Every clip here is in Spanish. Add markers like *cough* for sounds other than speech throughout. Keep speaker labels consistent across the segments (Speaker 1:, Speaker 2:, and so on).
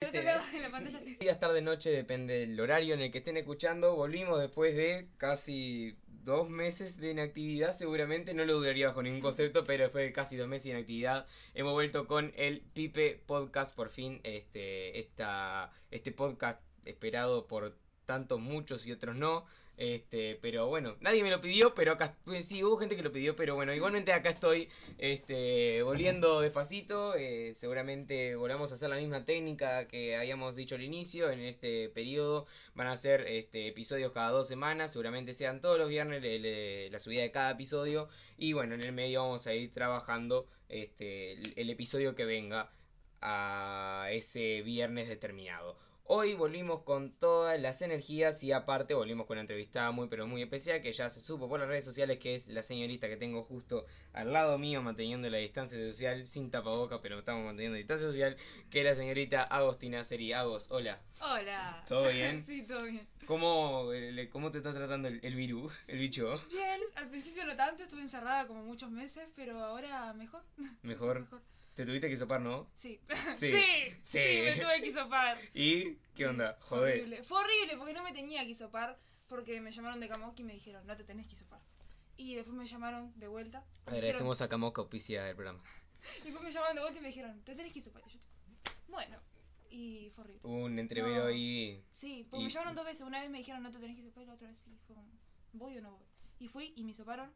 Speaker 1: Del otro lado de la pantalla sí.
Speaker 2: Días, tarde, noche, depende del horario en el que estén escuchando. Volvimos después de casi dos meses de inactividad, seguramente. No lo dudaría bajo ningún concepto, pero después de casi dos meses de inactividad, hemos vuelto con el Pipe Podcast. Por fin, este, esta, este podcast esperado por tantos muchos y otros no. Este, pero bueno, nadie me lo pidió, pero acá sí hubo gente que lo pidió, pero bueno, igualmente acá estoy este, volviendo despacito. eh, seguramente volvamos a hacer la misma técnica que habíamos dicho al inicio. En este periodo van a ser este, episodios cada dos semanas, seguramente sean todos los viernes la subida de cada episodio. Y bueno, en el medio vamos a ir trabajando este, el, el episodio que venga a ese viernes determinado. Hoy volvimos con todas las energías y aparte volvimos con una entrevista muy pero muy especial que ya se supo por las redes sociales que es la señorita que tengo justo al lado mío manteniendo la distancia social sin tapaboca pero estamos manteniendo distancia social que es la señorita Agostina Seri. Agos, hola.
Speaker 1: Hola.
Speaker 2: ¿Todo bien? *laughs*
Speaker 1: sí, todo bien.
Speaker 2: ¿Cómo, eh, cómo te está tratando el, el virus, el bicho?
Speaker 1: Bien, al principio no tanto, estuve encerrada como muchos meses, pero ahora mejor.
Speaker 2: Mejor. *laughs*
Speaker 1: Mejor.
Speaker 2: Te tuviste que sopar, ¿no? *laughs*
Speaker 1: Sí.
Speaker 2: Sí.
Speaker 1: sí,
Speaker 2: Sí.
Speaker 1: me tuve que hisopar. *laughs*
Speaker 2: ¿Y qué onda?
Speaker 1: Fue
Speaker 2: Joder.
Speaker 1: horrible. Fue horrible porque no me tenía que hisopar porque me llamaron de Kamoki y me dijeron, no te tenés que hisopar. Y después me llamaron de vuelta.
Speaker 2: Agradecemos a Camoca auspicia del programa.
Speaker 1: dijeron- *laughs* Y después me llamaron de vuelta y me dijeron, te tenés que. Y yo, bueno, y fue horrible.
Speaker 2: Un entrevero
Speaker 1: No.
Speaker 2: ahí.
Speaker 1: Sí, porque
Speaker 2: Y-
Speaker 1: me llamaron dos veces. Una vez me dijeron no te tenés que hisopar y la otra vez sí. Fue como, ¿voy o no voy? Y fui y me hisoparon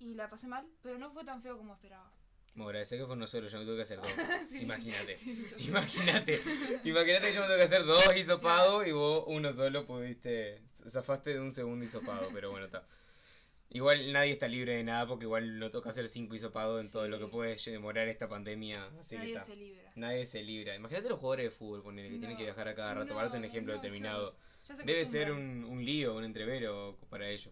Speaker 1: y la pasé mal, pero no fue tan feo como esperaba.
Speaker 2: Me agradecé que fue uno solo, yo me tuve que hacer dos. *laughs*
Speaker 1: Sí.
Speaker 2: Imagínate.
Speaker 1: Sí.
Speaker 2: Imagínate. *laughs* Imagínate que yo me tuve que hacer dos hisopados y vos uno solo pudiste. Zafaste de un segundo hisopado, pero bueno, está. Igual nadie está libre de nada porque igual no toca hacer cinco hisopados en todo lo que puede demorar esta pandemia. Así
Speaker 1: Nadie se libra.
Speaker 2: Nadie se libra. Imagínate los jugadores de fútbol, ponele, que
Speaker 1: No.
Speaker 2: tienen que viajar a cada rato.
Speaker 1: No,
Speaker 2: Para un ejemplo
Speaker 1: no,
Speaker 2: determinado.
Speaker 1: ya- ya se
Speaker 2: Debe ser un, un lío, un entrevero para ello.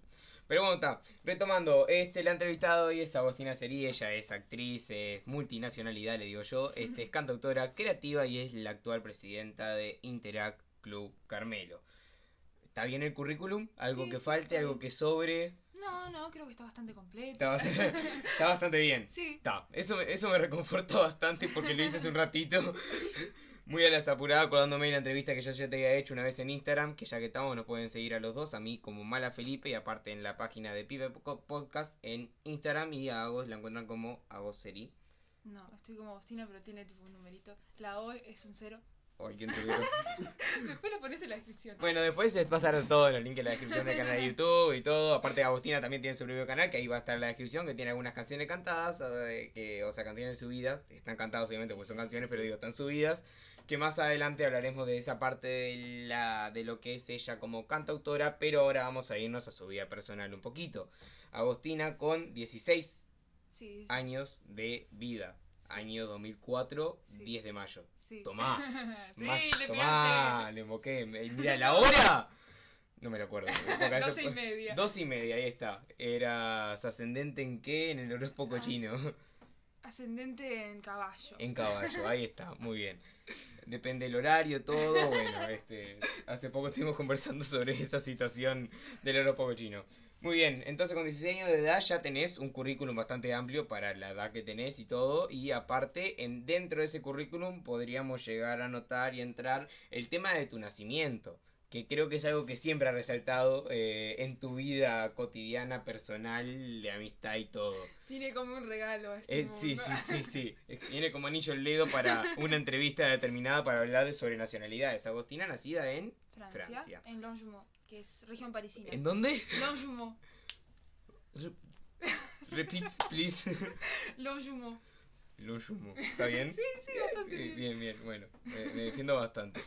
Speaker 2: Pero bueno, está. Retomando, este, la entrevistada hoy es Agostina Seri. Ella es actriz, es multinacionalidad, le digo yo. Este, es cantautora creativa y es la actual presidenta de Interact Club Carmelo. ¿Está bien el currículum? ¿Algo
Speaker 1: Sí,
Speaker 2: que
Speaker 1: sí,
Speaker 2: falte? ¿Algo que sobre?
Speaker 1: No, no, creo que está bastante completo.
Speaker 2: Está, bast- *laughs* está bastante bien.
Speaker 1: Sí.
Speaker 2: Está, eso, eso me reconforta bastante porque lo hice hace un ratito. *laughs* Muy a las apuradas, acordándome de la entrevista que yo ya te había hecho una vez en Instagram. Que ya que estamos, nos pueden seguir a los dos, a mí como Mala Felipe y aparte en la página de Pipe Po- Podcast en Instagram. Y a Agos la encuentran como Agoseri.
Speaker 1: No, estoy como Agostina, pero tiene tipo un numerito. La O es un cero.
Speaker 2: Ay, qué entrevero.
Speaker 1: Después lo pones en la descripción.
Speaker 2: Bueno, después va a estar todo en los links en la descripción del canal de YouTube y todo. Aparte, Agostina también tiene su propio canal, que ahí va a estar en la descripción, que tiene algunas canciones cantadas, eh, que, o sea, canciones subidas. Están cantadas, obviamente, porque son canciones, pero digo, están subidas. Que más adelante hablaremos de esa parte de, la, de lo que es ella como cantautora, pero ahora vamos a irnos a su vida personal un poquito. Agostina con 16
Speaker 1: Sí, sí.
Speaker 2: años de vida. Año 2004,
Speaker 1: Sí.
Speaker 2: 10 de mayo.
Speaker 1: sí.
Speaker 2: Tomá. *laughs*
Speaker 1: sí,
Speaker 2: Mayo,
Speaker 1: le
Speaker 2: tomá, le invoqué. Eh, Mira, la *laughs* hora. No me lo acuerdo.
Speaker 1: Doce y media.
Speaker 2: Dos y media, ahí está. ¿Eras ascendente en qué? En el horóscopo chino.
Speaker 1: Ascendente en caballo.
Speaker 2: En caballo, ahí está, muy bien. Depende del horario, todo. Bueno, este. Hace poco estuvimos conversando sobre esa situación del horóscopo chino. Muy bien, entonces con 16 años de edad ya tenés un currículum bastante amplio para la edad que tenés y todo. Y aparte, en, dentro de ese currículum podríamos llegar a notar y entrar el tema de tu nacimiento. Que creo que es algo que siempre ha resaltado eh, en tu vida cotidiana, personal, de amistad y todo.
Speaker 1: Viene como un regalo. a este
Speaker 2: Eh, sí,
Speaker 1: mundo.
Speaker 2: sí, sí, sí. *laughs* Viene como anillo el dedo para una entrevista determinada para hablar de sobre nacionalidades. Agostina nacida en
Speaker 1: Francia,
Speaker 2: Francia.
Speaker 1: en Longjumeau, que es región parisina.
Speaker 2: ¿En dónde?
Speaker 1: Longjumeau.
Speaker 2: Re- Repeat, please. *laughs*
Speaker 1: Longjumeau.
Speaker 2: Lo sumo. ¿Está bien?
Speaker 1: Sí, sí, bastante
Speaker 2: Eh,
Speaker 1: bien.
Speaker 2: Bien, bien, bueno. Me, me defiendo bastante.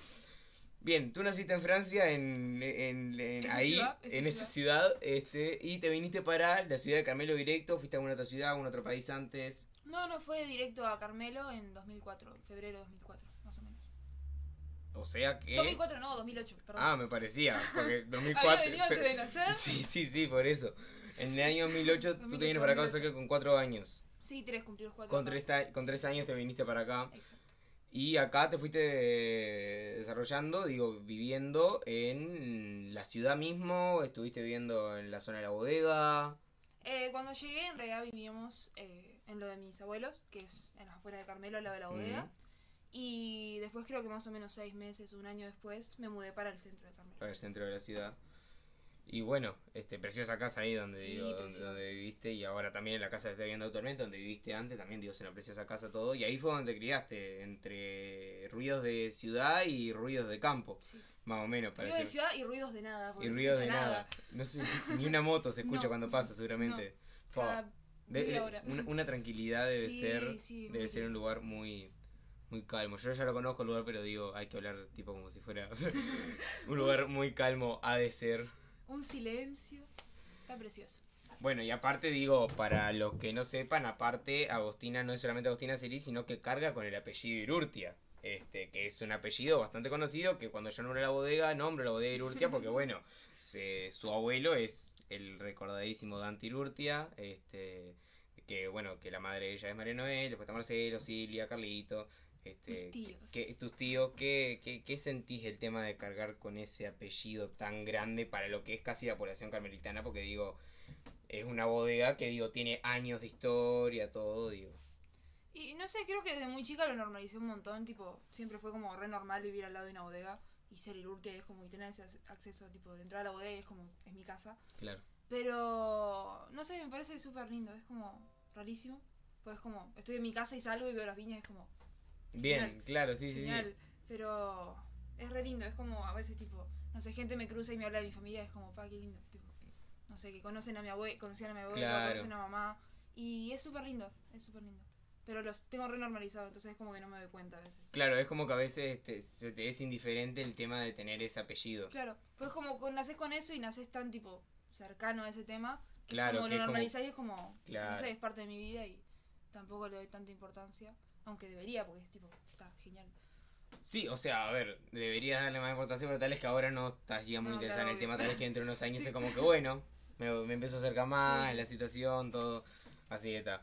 Speaker 2: Bien, tú naciste en Francia, en, en, en- ahí,
Speaker 1: ciudad, esa
Speaker 2: en esa ciudad, este, y te viniste para la ciudad de Carmelo directo, fuiste a alguna otra ciudad, a algún otro país antes.
Speaker 1: No, no, fue directo a Carmelo en 2004, febrero de 2004, más o menos.
Speaker 2: O sea que...
Speaker 1: 2004 no, 2008, perdón.
Speaker 2: Ah, me parecía, porque *laughs* 2004...
Speaker 1: Había venido antes de nacer. *laughs*
Speaker 2: Sí, sí, sí, por eso. En el año 2008 tú te
Speaker 1: 2008,
Speaker 2: vienes para acá, o sea
Speaker 1: 2008.
Speaker 2: que con cuatro años.
Speaker 1: Sí, tres, cumplí los cuatro.
Speaker 2: Con tres, con tres años te viniste para acá.
Speaker 1: Exacto.
Speaker 2: Y acá te fuiste eh, desarrollando, digo, viviendo en la ciudad mismo, estuviste viviendo en la zona de la bodega.
Speaker 1: Eh, cuando llegué, en realidad vivíamos eh, en lo de mis abuelos, que es en las afueras de Carmelo, al lado de la bodega.
Speaker 2: Mm.
Speaker 1: Y después creo que más o menos seis meses, un año después, me mudé para el centro de Carmel.
Speaker 2: para el centro de la ciudad. Y bueno, este, preciosa casa ahí donde,
Speaker 1: Sí,
Speaker 2: digo, donde, viviste y ahora también en la casa que estoy viviendo actualmente, donde viviste antes, también digo, es una preciosa casa todo. Y ahí fue donde te criaste, entre ruidos de ciudad y ruidos de campo,
Speaker 1: Sí.
Speaker 2: más o menos. Para
Speaker 1: Ruidos de ciudad y ruidos de nada.
Speaker 2: y
Speaker 1: no
Speaker 2: ruidos de nada. No sé, ni una moto se escucha *laughs*
Speaker 1: No.
Speaker 2: cuando pasa seguramente. Fua.
Speaker 1: Cada
Speaker 2: De-
Speaker 1: media
Speaker 2: de-
Speaker 1: hora.
Speaker 2: una, una tranquilidad debe
Speaker 1: Sí,
Speaker 2: ser debe ser un lugar muy muy calmo. Yo ya lo conozco el lugar, pero digo, hay que hablar tipo como si fuera *laughs* un lugar muy calmo ha de ser.
Speaker 1: Un silencio. Está precioso.
Speaker 2: Bueno, y aparte digo, para los que no sepan, aparte Agostina no es solamente Agostina Celi, sino que carga con el apellido Irurtia. Este, que es un apellido bastante conocido, que cuando yo nombro la bodega, nombro la bodega Irurtia, porque *laughs* bueno, se- su abuelo es el recordadísimo Dante Irurtia, este, que bueno, que la madre de ella es María Noel, después está Marcelo, Silvia, Carlito, este,
Speaker 1: tíos.
Speaker 2: que- tus tíos, ¿qué, qué, qué sentís el tema de cargar con ese apellido tan grande para lo que es casi la población carmelitana? Porque digo, es una bodega que digo, tiene años de historia, todo, digo.
Speaker 1: Y no sé, creo que desde muy chica lo normalicé un montón. Tipo, siempre fue como re normal vivir al lado de una bodega. Y ser Irurtia es como y tener ese ac- acceso, tipo, de entrar a la bodega y es como, es mi casa.
Speaker 2: Claro.
Speaker 1: Pero, no sé, me parece súper lindo. Es como rarísimo. Pues es como, estoy en mi casa y salgo y veo las viñas y es como,
Speaker 2: Bien,
Speaker 1: Genial.
Speaker 2: claro, sí, sí, sí.
Speaker 1: Pero es re lindo. Es como, a veces, tipo, no sé, gente me cruza y me habla de mi familia. Es como, pa, qué lindo. Tipo, no sé, que conocen a mi abuela, conocían a mi abuela,
Speaker 2: Claro.
Speaker 1: conocen a mamá. Y es súper lindo, es súper lindo. Pero los tengo re normalizado, entonces es como que no me doy cuenta a veces.
Speaker 2: Claro, es como que a veces este, se te es indiferente el tema de tener ese apellido.
Speaker 1: Claro, pues como con, naces con eso y naces tan tipo cercano a ese tema, que
Speaker 2: Claro,
Speaker 1: es como
Speaker 2: que
Speaker 1: lo
Speaker 2: es como-
Speaker 1: normalizás y es como,
Speaker 2: Claro.
Speaker 1: no sé, es parte de mi vida y tampoco le doy tanta importancia, aunque debería, porque es tipo, está genial.
Speaker 2: Sí, o sea, a ver, deberías darle más importancia, pero tal es que ahora no estás ya muy
Speaker 1: No,
Speaker 2: interesado
Speaker 1: claro,
Speaker 2: en el tema, tal es que entre unos años
Speaker 1: Sí.
Speaker 2: es como que bueno, me, me empiezo a acercar más,
Speaker 1: Sí.
Speaker 2: la situación, todo, así que está.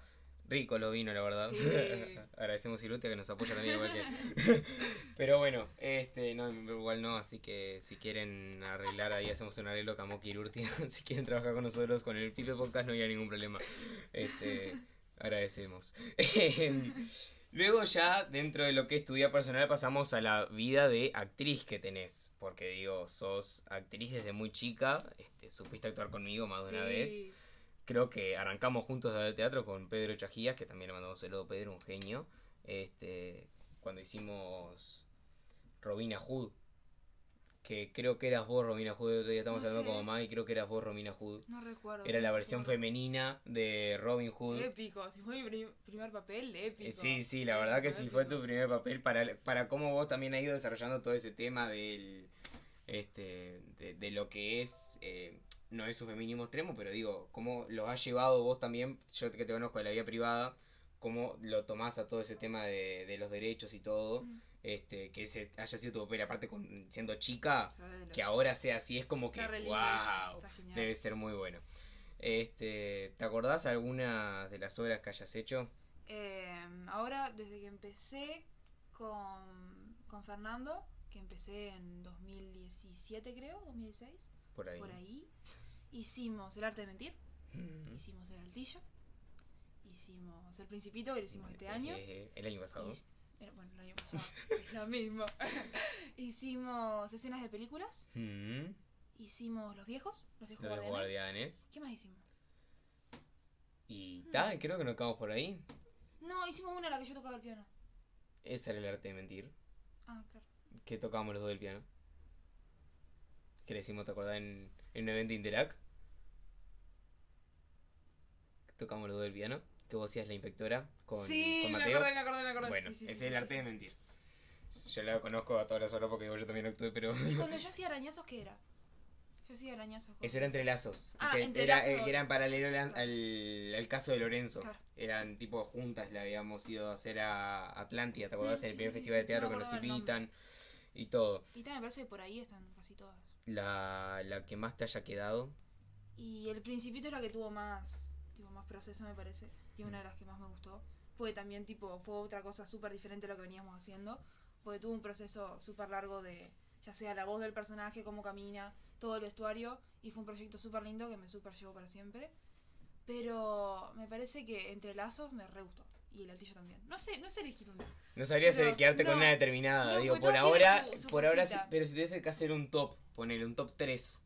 Speaker 2: Rico lo vino, la verdad.
Speaker 1: Sí. *laughs*
Speaker 2: Agradecemos a Irutia que nos apoya también igual que... *laughs* Pero bueno, este, no, igual no, así que si quieren arreglar ahí hacemos un arreglo Camoki Irurtia, *laughs* si quieren trabajar con nosotros con el Pipe Podcast no hay ningún problema. Este, agradecemos. Luego ya dentro de lo que es tu vida personal pasamos a la vida de actriz que tenés, porque digo, sos actriz desde muy chica, este, supiste actuar conmigo más de una vez. Creo que arrancamos juntos al teatro con Pedro Chajías, que también le mandamos saludo a Pedro, un genio. Este, cuando hicimos Robina Hood, que creo que eras vos, Robina Hood, el otro día estamos
Speaker 1: No
Speaker 2: hablando
Speaker 1: sé.
Speaker 2: con mamá y creo que eras vos, Robina Hood.
Speaker 1: No recuerdo.
Speaker 2: Era
Speaker 1: no
Speaker 2: la versión femenina de Robin Hood.
Speaker 1: Épico, si fue mi pri- primer papel, épico.
Speaker 2: Eh, Sí, sí, la verdad que
Speaker 1: Épico,
Speaker 2: sí fue tu primer papel para, para cómo vos también has ido desarrollando todo ese tema del este de, de lo que es eh, no es un feminismo extremo, pero digo, cómo lo has llevado vos también, yo que te conozco de la vida privada, cómo lo tomás a todo ese tema de, de los derechos y todo,
Speaker 1: Mm.
Speaker 2: Este que ese haya sido tu papel, aparte con siendo chica, que ahora sea así, es como que wow, debe ser muy bueno. Este, ¿te acordás alguna de las obras que hayas hecho?
Speaker 1: Eh, ahora, desde que empecé con, con Fernando, que empecé en 2017 creo, 2016,
Speaker 2: Por ahí.
Speaker 1: por ahí, hicimos El arte de mentir,
Speaker 2: Mm.
Speaker 1: hicimos El altillo, hicimos El principito, que lo hicimos este año.
Speaker 2: Eh, el año pasado.
Speaker 1: y- era- bueno, el año pasado, es lo mismo. *laughs* hicimos escenas de películas,
Speaker 2: Mm.
Speaker 1: hicimos Los viejos, Los viejos
Speaker 2: Los
Speaker 1: guardianes.
Speaker 2: guardianes.
Speaker 1: ¿Qué más hicimos?
Speaker 2: Y
Speaker 1: Hmm.
Speaker 2: ta, creo que nos quedamos por ahí.
Speaker 1: No, hicimos una en la que yo tocaba el piano.
Speaker 2: Ese era el arte de mentir.
Speaker 1: Ah, claro.
Speaker 2: Que tocábamos los dos del piano. Que le hicimos, ¿te acordás? En, en un evento Interac. Que tocábamos los dos del piano. Que vos la inspectora con,
Speaker 1: sí,
Speaker 2: con
Speaker 1: me
Speaker 2: Mateo.
Speaker 1: acordé, me acordé, me acordé.
Speaker 2: Bueno,
Speaker 1: Sí, sí,
Speaker 2: ese es el arte de mentir. Yo la conozco a todas las horas porque yo también actué, pero.
Speaker 1: Y cuando *laughs* yo hacía arañazos, ¿qué era? Yo hacía arañazos.
Speaker 2: Eso era entrelazos.
Speaker 1: Ah,
Speaker 2: que
Speaker 1: entrelazos.
Speaker 2: Era, eh, que era en paralelo al,
Speaker 1: Claro.
Speaker 2: al, al caso de Lorenzo.
Speaker 1: Claro.
Speaker 2: Eran tipo juntas, le habíamos ido a hacer a Atlántida, ¿te acordás?
Speaker 1: Mm,
Speaker 2: en el
Speaker 1: sí,
Speaker 2: primer festival de teatro
Speaker 1: no
Speaker 2: que nos
Speaker 1: el
Speaker 2: invitan y todo.
Speaker 1: Y también me parece que por ahí están casi todas.
Speaker 2: La, la que más te haya quedado.
Speaker 1: Y el Principito es la que tuvo más, tipo, más proceso, me parece. Y una de las que más me gustó. Porque también, tipo, fue otra cosa súper diferente a lo que veníamos haciendo. Porque tuvo un proceso súper largo de, ya sea la voz del personaje, cómo camina, todo el vestuario. Y fue un proyecto súper lindo que me súper llevó para siempre. Pero me parece que entre lazos me re gustó. y el altillo también. No sé, no sé elegir uno.
Speaker 2: No sabría
Speaker 1: Pero,
Speaker 2: quedarte con
Speaker 1: no,
Speaker 2: una determinada.
Speaker 1: no,
Speaker 2: Digo, por ahora,
Speaker 1: su- su
Speaker 2: por ahora sí, pero si tuviese que hacer un top, ponerle un top 3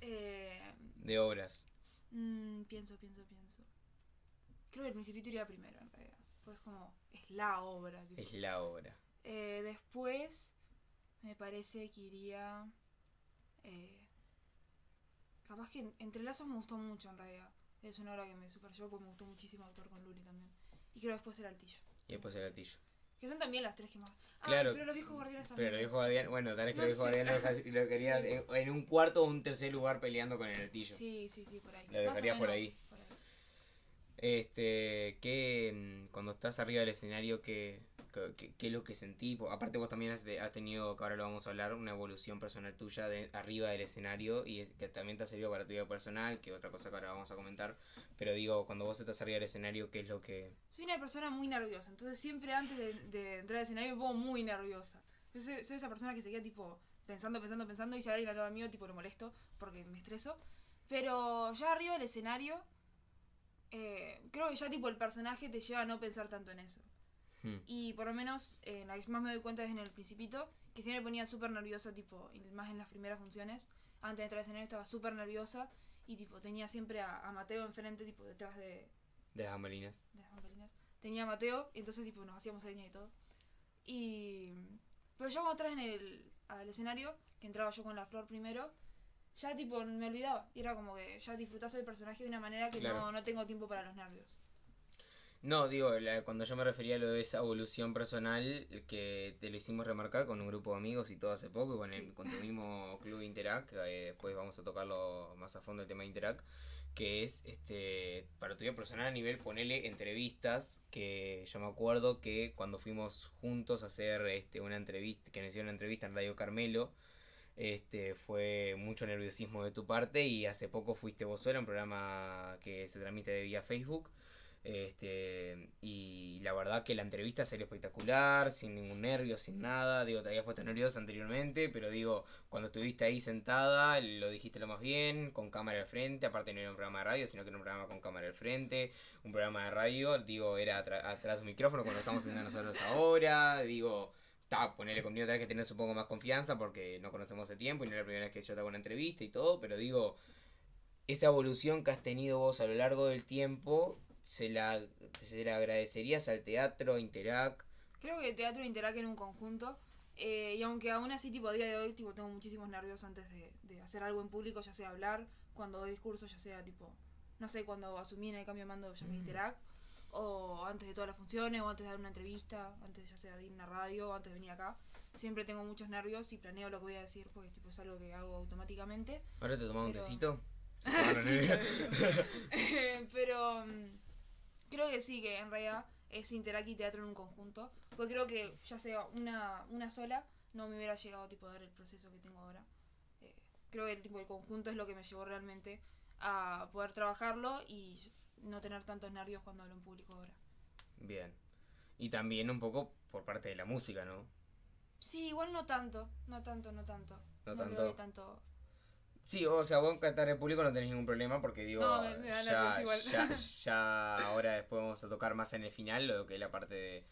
Speaker 1: Eh,
Speaker 2: de obras.
Speaker 1: mm, pienso, pienso, pienso. Creo que el Principito iría primero, en realidad. Pues como, es la obra. tipo.
Speaker 2: Es la obra.
Speaker 1: Eh, después, me parece que iría. eh, capaz que en- Entrelazos me gustó mucho, en realidad. Es una obra que me super llevó porque me gustó muchísimo actuar con Luli también. Y creo después el Altillo.
Speaker 2: Y después el gatillo.
Speaker 1: Que son también las tres que más. Ah,
Speaker 2: Claro.
Speaker 1: pero los viejos guardianes también.
Speaker 2: Pero el viejo guardián, bueno, tal vez que
Speaker 1: No
Speaker 2: el viejo
Speaker 1: sé.
Speaker 2: guardián lo, lo querías *laughs*
Speaker 1: Sí.
Speaker 2: en, un cuarto o un tercer lugar peleando con el altillo.
Speaker 1: Sí, sí, sí, por ahí.
Speaker 2: Lo dejarías por ahí. Este, ¿qué, mm, cuando estás arriba del escenario, qué, qué, qué- es lo que sentí? Aparte vos también has, has tenido, que ahora lo vamos a hablar, una evolución personal tuya de arriba del escenario y es, que también te ha servido para tu vida personal, que otra cosa que ahora vamos a comentar. Pero digo, cuando vos estás arriba del escenario, ¿qué es lo que...
Speaker 1: Soy una persona muy nerviosa, entonces siempre antes de, entrar al escenario pongo muy nerviosa. Yo soy, soy esa persona que se queda tipo pensando, pensando, pensando y si alguien al lado mío tipo lo molesto porque me estreso. Pero ya arriba del escenario, eh, creo que ya tipo el personaje te lleva a no pensar tanto en eso.
Speaker 2: Hmm,
Speaker 1: Y por lo menos eh, la que más me doy cuenta es en el principito, que siempre ponía súper nerviosa, tipo, más en las primeras funciones. Antes de entrar al escenario estaba súper nerviosa y tipo tenía siempre a, a Mateo enfrente, tipo detrás de,
Speaker 2: de las bambalinas?
Speaker 1: de las bambalinas. Tenía a Mateo, y entonces tipo nos hacíamos señas y todo. Y. Pero yo cuando entraba en el al escenario, que entraba yo con la flor primero, ya tipo me olvidaba. Y era como que ya disfrutás el personaje de una manera que
Speaker 2: Claro.
Speaker 1: no, no tengo tiempo para los nervios.
Speaker 2: No, digo, la- cuando yo me refería a lo de esa evolución personal, que te lo hicimos remarcar con un grupo de amigos y todo hace poco, con, el, con tu mismo club Interac, que eh, después vamos a tocarlo más a fondo el tema de Interac, que es, este, para tu vida personal a nivel, ponele entrevistas, que yo me acuerdo que cuando fuimos juntos a hacer este, una entrevista, que nos hicieron una entrevista en Radio Carmelo, este, fue mucho nerviosismo de tu parte y hace poco fuiste vos sola, un programa que se transmite de vía Facebook. Este, y la verdad que la entrevista salió espectacular, sin ningún nervio, sin nada. Digo, te habías puesto nerviosa anteriormente, pero digo, cuando estuviste ahí sentada, lo dijiste lo más bien, con cámara al frente. Aparte, no era un programa de radio, sino que era un programa con cámara al frente. Un programa de radio, digo, era atrás de un micrófono, cuando estamos haciendo nosotros ahora. Digo, ta, ponerle conmigo tenés que tener un poco más confianza porque no conocemos de tiempo y no es la primera vez que yo te hago una entrevista y todo, pero digo, esa evolución que has tenido vos a lo largo del tiempo, se la, se la agradecerías al teatro, Interac.
Speaker 1: Creo que teatro Interac en un conjunto. eh, y aunque aún así, tipo, a día de hoy, tipo, tengo muchísimos nervios antes de, de hacer algo en público, ya sea hablar, cuando doy discursos, ya sea, tipo, no sé, cuando asumí en el cambio de mando, ya sea Interac, o antes de todas las funciones, o antes de dar una entrevista, antes ya sea de ir a una radio, o antes de venir acá. Siempre tengo muchos nervios y planeo lo que voy a decir, porque, tipo, es algo que hago automáticamente.
Speaker 2: ¿Ahora te tomás un tecito? *laughs* *laughs*
Speaker 1: Pero mm, creo que sí, que en realidad es Interac y teatro en un conjunto. Porque creo que ya sea una, una sola, no me hubiera llegado tipo, a dar el proceso que tengo ahora. Eh, creo que el, tipo, el conjunto es lo que me llevó realmente a poder trabajarlo y no tener tantos nervios cuando hablo en público ahora.
Speaker 2: Bien. Y también un poco por parte de la música, ¿no?
Speaker 1: Sí, igual no tanto, no tanto, no tanto.
Speaker 2: No
Speaker 1: le
Speaker 2: tanto.
Speaker 1: tanto.
Speaker 2: Sí, o sea, vos cantar en público no tenés ningún problema porque digo,
Speaker 1: No, me- me
Speaker 2: ya,
Speaker 1: igual.
Speaker 2: ya, *laughs* ya ahora después vamos a tocar más en el final lo que es la parte de,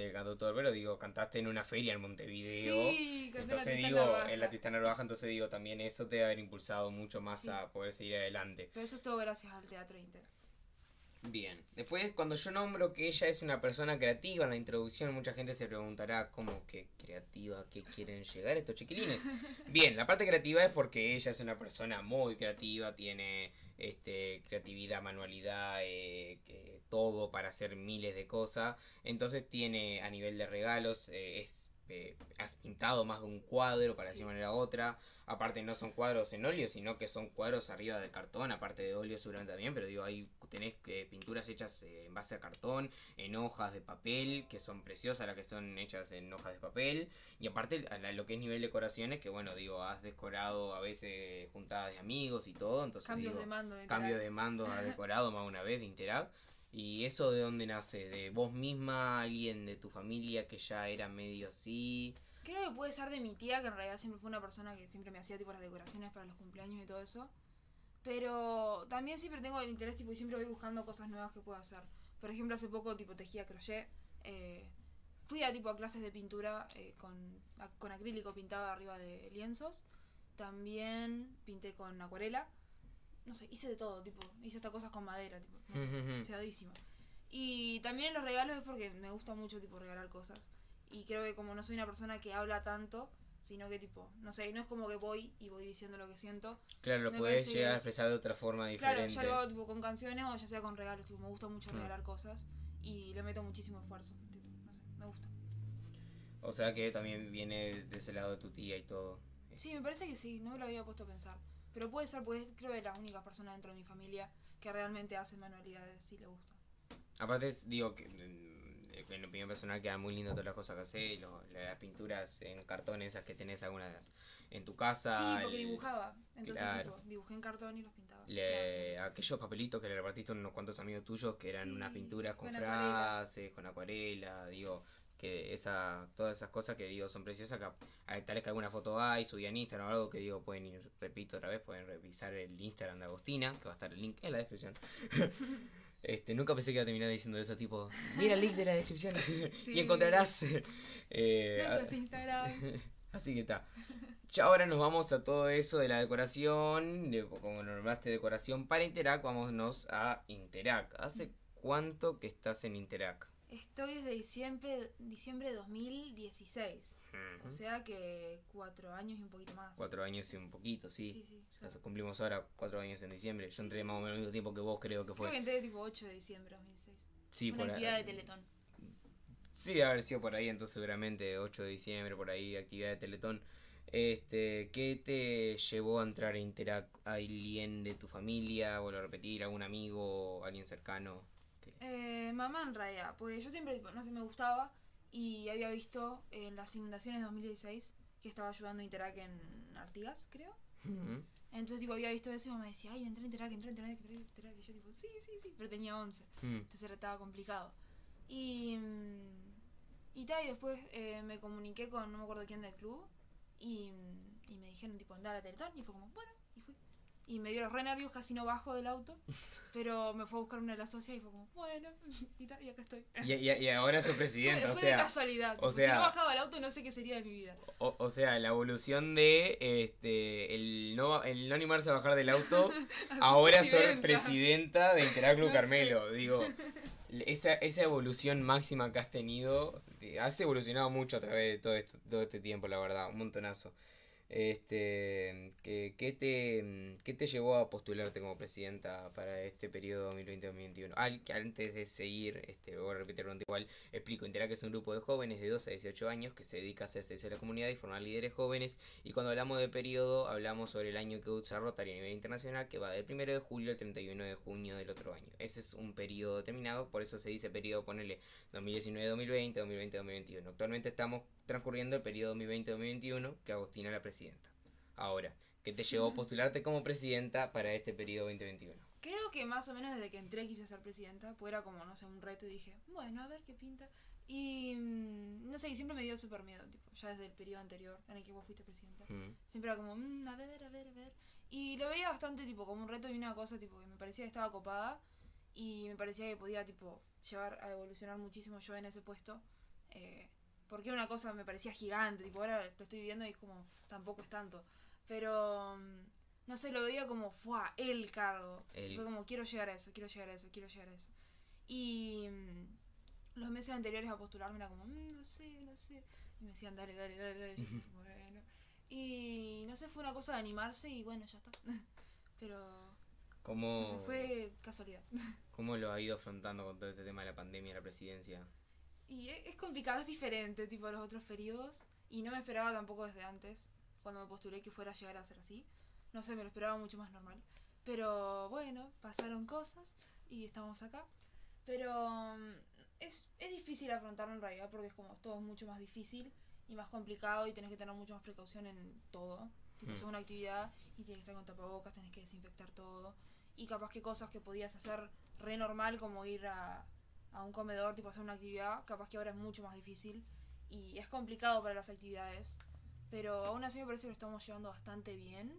Speaker 2: del cantautor, pero digo, cantaste en una feria en Montevideo.
Speaker 1: Sí, la
Speaker 2: Entonces digo, en la Tristana Baja, entonces digo, también eso te debe haber impulsado mucho más
Speaker 1: Sí.
Speaker 2: a poder seguir adelante.
Speaker 1: Pero eso es todo gracias al teatro Interac.
Speaker 2: Bien, después cuando yo nombro que ella es una persona creativa en la introducción, mucha gente se preguntará cómo que creativa, ¿a qué quieren llegar estos chiquilines? *laughs* Bien, la parte creativa es porque ella es una persona muy creativa, tiene este creatividad, manualidad, eh, que- todo para hacer miles de cosas, entonces tiene a nivel de regalos, eh, es eh, has pintado más de un cuadro para
Speaker 1: Sí.
Speaker 2: decir de manera otra. Aparte no son cuadros en óleo, sino que son cuadros arriba de cartón, aparte de óleo seguramente también, pero digo, ahí tenés eh, pinturas hechas eh, en base a cartón, en hojas de papel, que son preciosas las que son hechas en hojas de papel. Y aparte a la- lo que es nivel decoraciones, que bueno, digo, has decorado a veces juntadas de amigos y todo, entonces
Speaker 1: Cambios
Speaker 2: digo,
Speaker 1: de mando. de
Speaker 2: cambio de mandos has *laughs* decorado más una vez de Interac. ¿Y eso de dónde nace? ¿De vos misma, alguien de tu familia que ya era medio así?
Speaker 1: Creo que puede ser de mi tía, que en realidad siempre fue una persona que siempre me hacía tipo las decoraciones para los cumpleaños y todo eso. Pero también siempre tengo el interés tipo y siempre voy buscando cosas nuevas que puedo hacer. Por ejemplo, hace poco tipo tejía crochet. eh, fui a tipo a clases de pintura eh, con, con acrílico pintaba arriba de lienzos. También pinté con acuarela. No sé, hice de todo, tipo, hice hasta cosas con madera, tipo, no sé, seadísima. Y también en los regalos es porque me gusta mucho tipo regalar cosas. Y creo que como no soy una persona que habla tanto, sino que tipo, no sé, no es como que voy y voy diciendo lo que siento.
Speaker 2: Claro, lo puedes llegar a
Speaker 1: es-
Speaker 2: expresar de otra forma
Speaker 1: Claro,
Speaker 2: diferente.
Speaker 1: ya lo hago tipo con canciones o ya sea con regalos, tipo, me gusta mucho
Speaker 2: Mm.
Speaker 1: regalar cosas y le meto muchísimo esfuerzo, tipo, no sé, me gusta.
Speaker 2: O sea que también viene de ese lado de tu tía y todo.
Speaker 1: Sí, me parece que sí, no me lo había puesto a pensar. Pero puede ser, pues creo que es la única persona dentro de mi familia que realmente hace manualidades y le gusta.
Speaker 2: Aparte, digo que mm, en opinión personal quedan muy lindo todas las cosas que haces, y lo- las pinturas en cartón esas que tenés algunas en tu casa.
Speaker 1: sí, porque
Speaker 2: el-
Speaker 1: dibujaba. Entonces,
Speaker 2: claro.
Speaker 1: tipo, dibujé en cartón y los pintaba.
Speaker 2: le- aquellos papelitos que le repartiste a unos cuantos amigos tuyos que eran
Speaker 1: Sí,
Speaker 2: unas pinturas con,
Speaker 1: con acuarela.
Speaker 2: frases, con acuarela, digo, que esa, todas esas cosas que digo son preciosas, que a- tal vez que alguna foto hay, subí en Instagram o algo que digo, pueden ir, repito otra vez, pueden revisar el Instagram de Agostina, que va a estar el link en la descripción. *laughs* Este, nunca pensé que iba a terminar diciendo eso, tipo, mira el link de la descripción *laughs* y encontrarás eh,
Speaker 1: Nuestros Instagrams. *laughs*
Speaker 2: Así que está. Ya ahora nos vamos a todo eso de la decoración. de- como nombraste decoración para Interac, vámonos a Interac. ¿Hace cuánto que estás en Interac?
Speaker 1: Estoy desde diciembre, diciembre de 2016. O sea que cuatro años y un poquito más.
Speaker 2: Cuatro años y un poquito, sí.
Speaker 1: Sí, sí.
Speaker 2: Cumplimos ahora cuatro años en diciembre. Yo entré más o menos al mismo tiempo que vos, creo que
Speaker 1: Creo que
Speaker 2: fue.
Speaker 1: entré tipo 8 de diciembre de 2006.
Speaker 2: Sí,
Speaker 1: Una
Speaker 2: por
Speaker 1: actividad de Teletón.
Speaker 2: Sí, haber sido por ahí, entonces seguramente 8 de diciembre, por ahí, actividad de Teletón. Este, ¿qué te llevó a entrar a Interac? ¿Alguien de tu familia? Vuelvo a repetir, algún amigo, alguien cercano?
Speaker 1: Eh, mamá en realidad, pues yo siempre, no sé, me gustaba y había visto en las inundaciones de 2016 que estaba ayudando a Interac en Artigas, creo. Entonces, tipo, había visto eso y mamá decía, ay, entré en Interac, entré en Interac, entré en Interac. Y yo, tipo, sí, sí, sí, pero tenía 11.
Speaker 2: Mm.
Speaker 1: Entonces era- estaba complicado. Y, mm, y tal, y después eh, me comuniqué con no me acuerdo quién del club y, mm, y me dijeron tipo andar a Teletón y fue como, bueno, y me dio los re nervios, casi no bajo del auto, *laughs* pero me fue a buscar una de las socias y fue como, bueno, *laughs* y tal, y acá estoy.
Speaker 2: Y, y- y ahora sos *laughs*
Speaker 1: Fue,
Speaker 2: presidenta, o
Speaker 1: fue de
Speaker 2: sea,
Speaker 1: casualidad.
Speaker 2: o
Speaker 1: tipo, si
Speaker 2: sea-
Speaker 1: no bajaba del auto no sé qué sería de mi vida.
Speaker 2: o, o sea, la evolución de este el no el no animarse a bajar del auto, ahora sos
Speaker 1: presidenta.
Speaker 2: presidenta de Interac Club
Speaker 1: No sé.
Speaker 2: Carmelo, digo, esa, esa evolución máxima que has tenido, eh, has evolucionado mucho a través de todo esto, todo este tiempo, la verdad, un montonazo. Este, ¿qué, qué te, ¿Qué te llevó a postularte como presidenta para este periodo 2020-2021? Al, antes de seguir, este, voy a repetir igual, explico, Interac es un grupo de jóvenes de 12 a 18 años que se dedica a hacer servicio a la comunidad y formar líderes jóvenes. Y cuando hablamos de periodo, hablamos sobre el año que usa Rotary a nivel internacional, que va del 1 de julio al 31 de junio del otro año. Ese es un periodo determinado, por eso se dice periodo, ponele 2019-2020, 2020-2021. Actualmente estamos transcurriendo el periodo 2020-2021, que Agostina es la presidenta. Ahora, ¿qué te llevó a postularte como presidenta para este periodo 2021?
Speaker 1: Creo que más o menos desde que entré quise ser presidenta, pues era como, no sé, un reto y dije, bueno, a ver qué pinta. Y mm, no sé, y siempre me dio súper miedo, tipo, ya desde el periodo anterior en el que vos fuiste presidenta.
Speaker 2: Mm.
Speaker 1: Siempre era como, "Mm, a ver, a ver, a ver. Y lo veía bastante, tipo, como un reto y una cosa, tipo, que me parecía que estaba copada y me parecía que podía, tipo, llevar a evolucionar muchísimo yo en ese puesto. eh, porque una cosa me parecía gigante, tipo, ahora lo estoy viviendo y es como, tampoco es tanto. Pero, mm, no sé, lo veía como, fuá, el cargo.
Speaker 2: El-
Speaker 1: Fue como, quiero llegar a eso, quiero llegar a eso, quiero llegar a eso. Y mm, los meses anteriores a postularme era como, "Mm, no sé, no sé. Y me decían, dale, dale, dale, dale. Y yo, *laughs* bueno. Y no sé, fue una cosa de animarse y bueno, ya está. *laughs* Pero
Speaker 2: ¿Cómo,
Speaker 1: no sé, fue casualidad. *laughs*
Speaker 2: ¿Cómo lo ha ido afrontando con todo este tema de la pandemia y la presidencia?
Speaker 1: Y e- es complicado, es diferente, tipo, a los otros periodos. Y no me esperaba tampoco desde antes, cuando me postulé que fuera a llegar a ser así. No sé, me lo esperaba mucho más normal. Pero bueno, pasaron cosas y estamos acá. Pero mm, es, es difícil afrontarlo en realidad porque es como todo es mucho más difícil y más complicado y tenés que tener mucho más precaución en todo. Tipo,
Speaker 2: Mm.
Speaker 1: es una actividad y tienes que estar con tapabocas, tenés que desinfectar todo. Y capaz que cosas que podías hacer re normal como ir a, a un comedor, tipo hacer una actividad, capaz que ahora es mucho más difícil y es complicado para las actividades, pero aún así me parece que lo estamos llevando bastante bien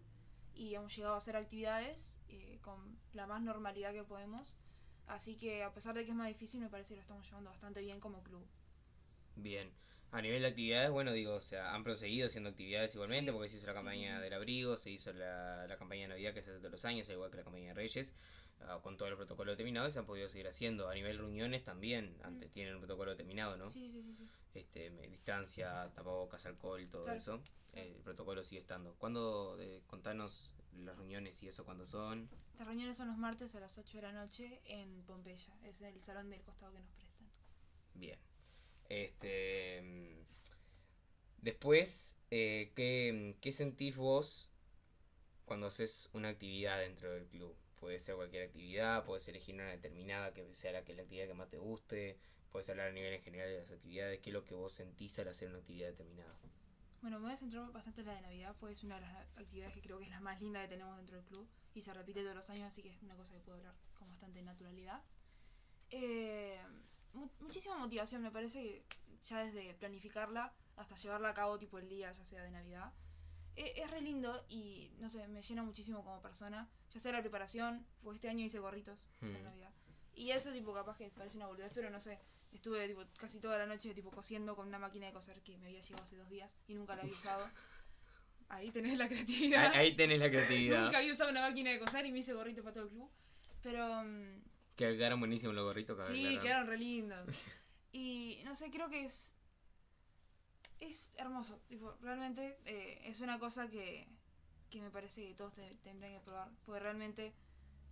Speaker 1: y hemos llegado a hacer actividades eh, con la más normalidad que podemos. Así que a pesar de que es más difícil, me parece que lo estamos llevando bastante bien como club.
Speaker 2: Bien. A nivel de actividades, bueno, digo, o sea, han proseguido haciendo actividades igualmente,
Speaker 1: Sí.
Speaker 2: porque se hizo la
Speaker 1: sí,
Speaker 2: campaña
Speaker 1: sí.
Speaker 2: del abrigo, se hizo la, la campaña de Navidad que se hace todos los años, al igual que la campaña de Reyes, ah, con todo el protocolo determinado, y se han podido seguir haciendo. A nivel reuniones también, antes tienen un protocolo determinado, ¿no?
Speaker 1: Mm. Sí, sí, sí.
Speaker 2: Este, distancia, tapabocas, alcohol, todo
Speaker 1: Claro.
Speaker 2: eso. El protocolo sigue estando. ¿Cuándo, eh, contanos las reuniones y eso, cuándo son?
Speaker 1: Las reuniones son los martes a las 8 de la noche en Pompeya. Es el salón del costado que nos prestan.
Speaker 2: Bien. Este. Después, eh, ¿qué, qué sentís vos cuando haces una actividad dentro del club? Puede ser cualquier actividad, puedes elegir una determinada que sea la, que, la actividad que más te guste, puedes hablar a nivel en general de las actividades, qué es lo que vos sentís al hacer una actividad determinada.
Speaker 1: Bueno, me voy a centrar bastante en la de Navidad, pues es una de las actividades que creo que es la más linda que tenemos dentro del club y se repite todos los años, así que es una cosa que puedo hablar con bastante naturalidad. Eh, mu- muchísima motivación, me parece que ya desde planificarla hasta llevarla a cabo tipo el día, ya sea de Navidad. Eh, es re lindo y no sé, me llena muchísimo como persona, ya sea la preparación, pues este año hice gorritos
Speaker 2: Hmm.
Speaker 1: Navidad. Y eso tipo capaz que parece una boludez, pero no sé, estuve tipo casi toda la noche tipo cosiendo con una máquina de coser que me había llegado hace dos días y nunca la había usado. *laughs* Ahí tenés la creatividad.
Speaker 2: Ahí, ahí tenés la creatividad. *laughs*
Speaker 1: Nunca había usado una máquina de coser y me hice gorritos para todo el club. Pero mm,
Speaker 2: Que quedaron buenísimos los gorritos, cabe
Speaker 1: sí, quedaron re lindos. *laughs* Y no sé, creo que es. Es hermoso. Tipo, realmente eh, es una cosa que, que me parece que todos te- tendrían que probar. Porque realmente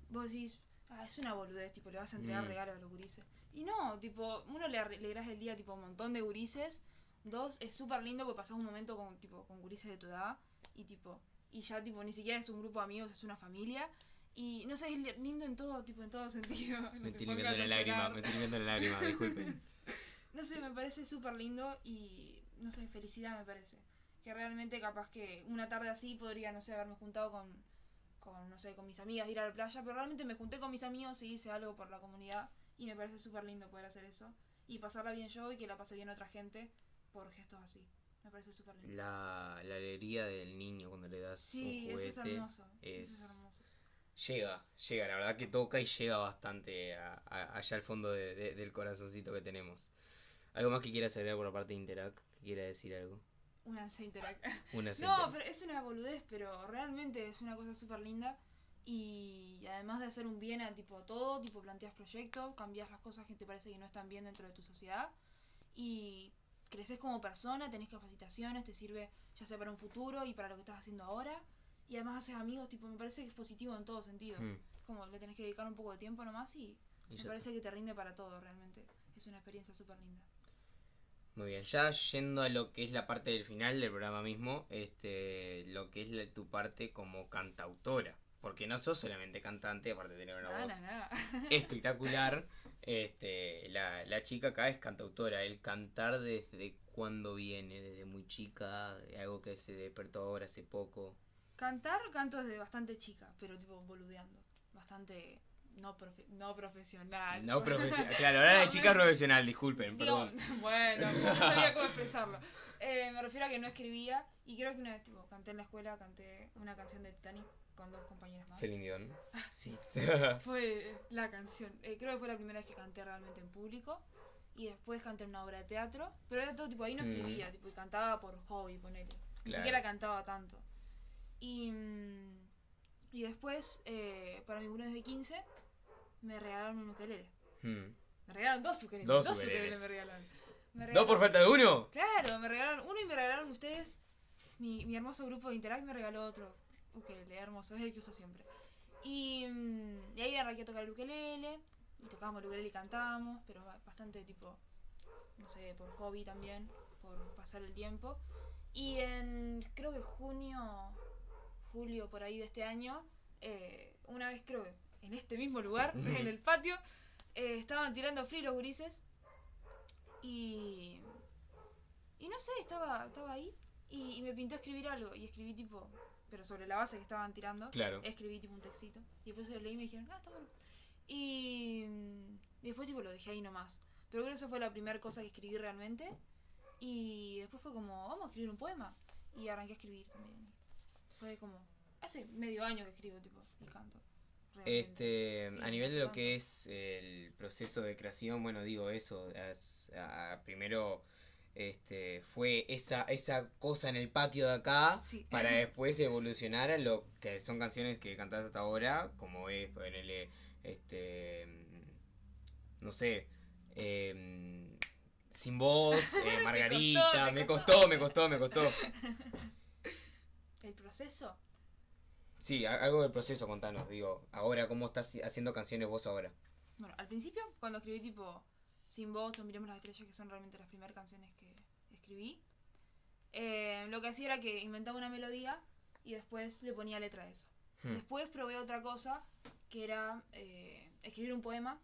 Speaker 1: vos decís, ah, es una boludez, tipo, le vas a entregar
Speaker 2: Mm.
Speaker 1: regalos a los gurises. Y no, tipo, uno le alegrás el día, tipo, un montón de gurises. Dos, es súper lindo porque pasás un momento con, tipo, con gurises de tu edad. Y tipo, y ya, tipo, ni siquiera es un grupo de amigos, es una familia. Y no sé, es li- lindo en todo, tipo, en todo sentido. *laughs* No
Speaker 2: Me estoy limpiando la lágrima, me estoy limpiando la lágrima, disculpen. *laughs*
Speaker 1: No sé, me parece súper lindo y, no sé, felicidad me parece. Que realmente capaz que una tarde así podría, no sé, haberme juntado con, con no sé, con mis amigas, ir a la playa, pero realmente me junté con mis amigos y hice algo por la comunidad y me parece súper lindo poder hacer eso y pasarla bien yo y que la pase bien otra gente por gestos así. Me parece súper lindo.
Speaker 2: La, la alegría del niño cuando le das
Speaker 1: Sí,
Speaker 2: un
Speaker 1: eso
Speaker 2: juguete.
Speaker 1: es hermoso.
Speaker 2: es-
Speaker 1: Eso es hermoso.
Speaker 2: Llega, llega, la verdad que toca y llega bastante a- a- allá al fondo de- de- del corazoncito que tenemos. ¿Algo más que quieras agregar por la parte de Interac? ¿Que quiera decir algo?
Speaker 1: Una interact.
Speaker 2: Una *laughs*
Speaker 1: No,
Speaker 2: cinta.
Speaker 1: pero es una boludez, pero realmente es una cosa súper linda. Y además de hacer un bien a tipo a todo, tipo planteas proyectos, cambias las cosas que te parece que no están bien dentro de tu sociedad. Y creces como persona, tenés capacitaciones, te sirve ya sea para un futuro y para lo que estás haciendo ahora. Y además haces amigos, tipo, me parece que es positivo en todo sentido.
Speaker 2: Hmm,
Speaker 1: Como le tenés que dedicar un poco de tiempo nomás y
Speaker 2: y
Speaker 1: me parece que te rinde para todo realmente. Es una experiencia súper linda.
Speaker 2: Muy bien, ya yendo a lo que es la parte del final del programa mismo, este, lo que es la- tu parte como cantautora. Porque no sos solamente cantante, aparte de tener una voz
Speaker 1: nada. *laughs*
Speaker 2: espectacular. Este, la, la chica acá es cantautora. El cantar desde cuándo viene, desde muy chica, algo que se despertó ahora hace poco.
Speaker 1: Cantar, canto desde bastante chica, pero tipo boludeando. Bastante no, profe- no profesional.
Speaker 2: No *laughs* profesional. Claro, ahora de
Speaker 1: No,
Speaker 2: chica es
Speaker 1: me-
Speaker 2: profesional, disculpen,
Speaker 1: Digo,
Speaker 2: perdón. *laughs*
Speaker 1: bueno, no sabía cómo *laughs* expresarlo. Eh, me refiero a que no escribía y creo que una vez tipo, canté en la escuela, canté una canción de Titanic con dos compañeras más.
Speaker 2: Celine Dion.
Speaker 1: Sí, fue la canción. Eh, creo que fue la primera vez que canté realmente en público. Y después canté en una obra de teatro. Pero era todo tipo, ahí no
Speaker 2: Mm.
Speaker 1: escribía, tipo, y cantaba por hobby, ponele. Ni
Speaker 2: Claro.
Speaker 1: siquiera cantaba tanto. Y, y después, eh, para mi cumpleaños de 15, me regalaron un ukelele.
Speaker 2: Hmm.
Speaker 1: Me regalaron dos ukeleles.
Speaker 2: Dos
Speaker 1: Dos,
Speaker 2: ukeleles.
Speaker 1: ukeleles me regalaron. Me
Speaker 2: ¿No por falta de uno?
Speaker 1: Claro, me regalaron uno y me regalaron ustedes. Mi, mi hermoso grupo de Interact me regaló otro ukelele hermoso, es el que uso siempre. Y, y ahí arranqué a tocar el ukelele. Y tocábamos el ukelele y cantábamos, pero ba- bastante tipo, no sé, por hobby también, por pasar el tiempo. Y en, creo que junio, julio por ahí de este año, eh, una vez creo que en este mismo lugar, *laughs* en el patio, eh, estaban tirando free los gurises. Y. Y no sé, estaba, estaba ahí y, y me pintó escribir algo. Y escribí tipo. Pero sobre la base que estaban tirando.
Speaker 2: Claro.
Speaker 1: Escribí tipo un textito. Y después lo leí y me dijeron, ah, está bueno. Y, mm, y después tipo lo dejé ahí nomás. Pero creo que eso fue la primera cosa que escribí realmente. Y después fue como, vamos a escribir un poema. Y arranqué a escribir también. Fue como, hace medio año que escribo tipo y canto. realmente.
Speaker 2: Este,
Speaker 1: Sí,
Speaker 2: a nivel de lo que es el proceso de creación, bueno, digo eso, as- a- primero este, fue esa, esa cosa en el patio de acá
Speaker 1: Sí.
Speaker 2: para *laughs* después evolucionar a lo que son canciones que cantás hasta ahora, como es ponerle, este, no sé, em, Sin Voz, *laughs* eh, Margarita, me
Speaker 1: costó,
Speaker 2: me costó, me costó. *laughs*
Speaker 1: El proceso.
Speaker 2: Sí, algo del proceso, contanos, digo, ahora, ¿cómo estás haciendo canciones vos ahora?
Speaker 1: Bueno, al principio, cuando escribí tipo Sin Voz o Miremos las Estrellas, que son realmente las primeras canciones que escribí, eh, lo que hacía era que inventaba una melodía y después le ponía letra a eso.
Speaker 2: Hmm,
Speaker 1: Después probé otra cosa, que era eh, escribir un poema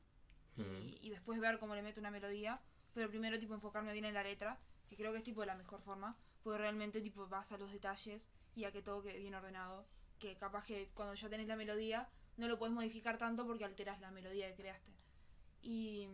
Speaker 1: y,
Speaker 2: hmm.
Speaker 1: y después ver cómo le meto una melodía, pero primero tipo enfocarme bien en la letra, que creo que es tipo la mejor forma, porque realmente tipo vas a los detalles y a que todo quede bien ordenado, que capaz que cuando ya tenés la melodía no lo puedes modificar tanto porque alteras la melodía que creaste. Y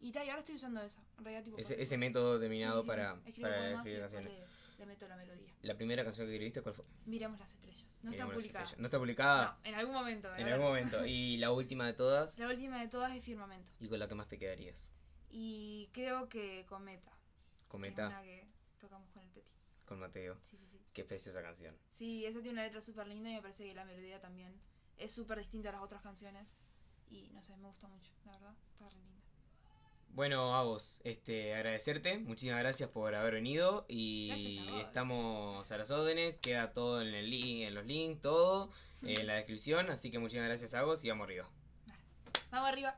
Speaker 1: y, ta, y ahora estoy usando esa, en realidad tipo
Speaker 2: Ese,
Speaker 1: paso-
Speaker 2: ese método determinado
Speaker 1: Sí, sí, sí.
Speaker 2: para,
Speaker 1: Escribo
Speaker 2: para escribir canciones.
Speaker 1: le, le meto la melodía.
Speaker 2: La primera canción que escribiste, ¿cuál fue?
Speaker 1: Miremos las estrellas. No está
Speaker 2: Miremos
Speaker 1: publicada.
Speaker 2: estrellas. ¿No está publicada?
Speaker 1: No, en algún momento.
Speaker 2: en algún momento. Y la última de todas,
Speaker 1: La última de todas es Firmamento.
Speaker 2: y con la que más te quedarías.
Speaker 1: Y creo que Cometa. que es
Speaker 2: Cometa
Speaker 1: una que tocamos con el Petit.
Speaker 2: con Mateo.
Speaker 1: Sí, sí, sí.
Speaker 2: Qué preciosa canción.
Speaker 1: Sí, esa tiene una letra súper linda y me parece que la melodía también es súper distinta a las otras canciones. Y no sé, me gusta mucho, la verdad. Está re linda.
Speaker 2: Bueno, a vos, este, agradecerte, muchísimas gracias por haber venido y
Speaker 1: a
Speaker 2: estamos a las órdenes, queda todo en, el link, en los links, todo en *laughs* la descripción, así que muchísimas gracias a vos y vamos arriba.
Speaker 1: Vamos arriba.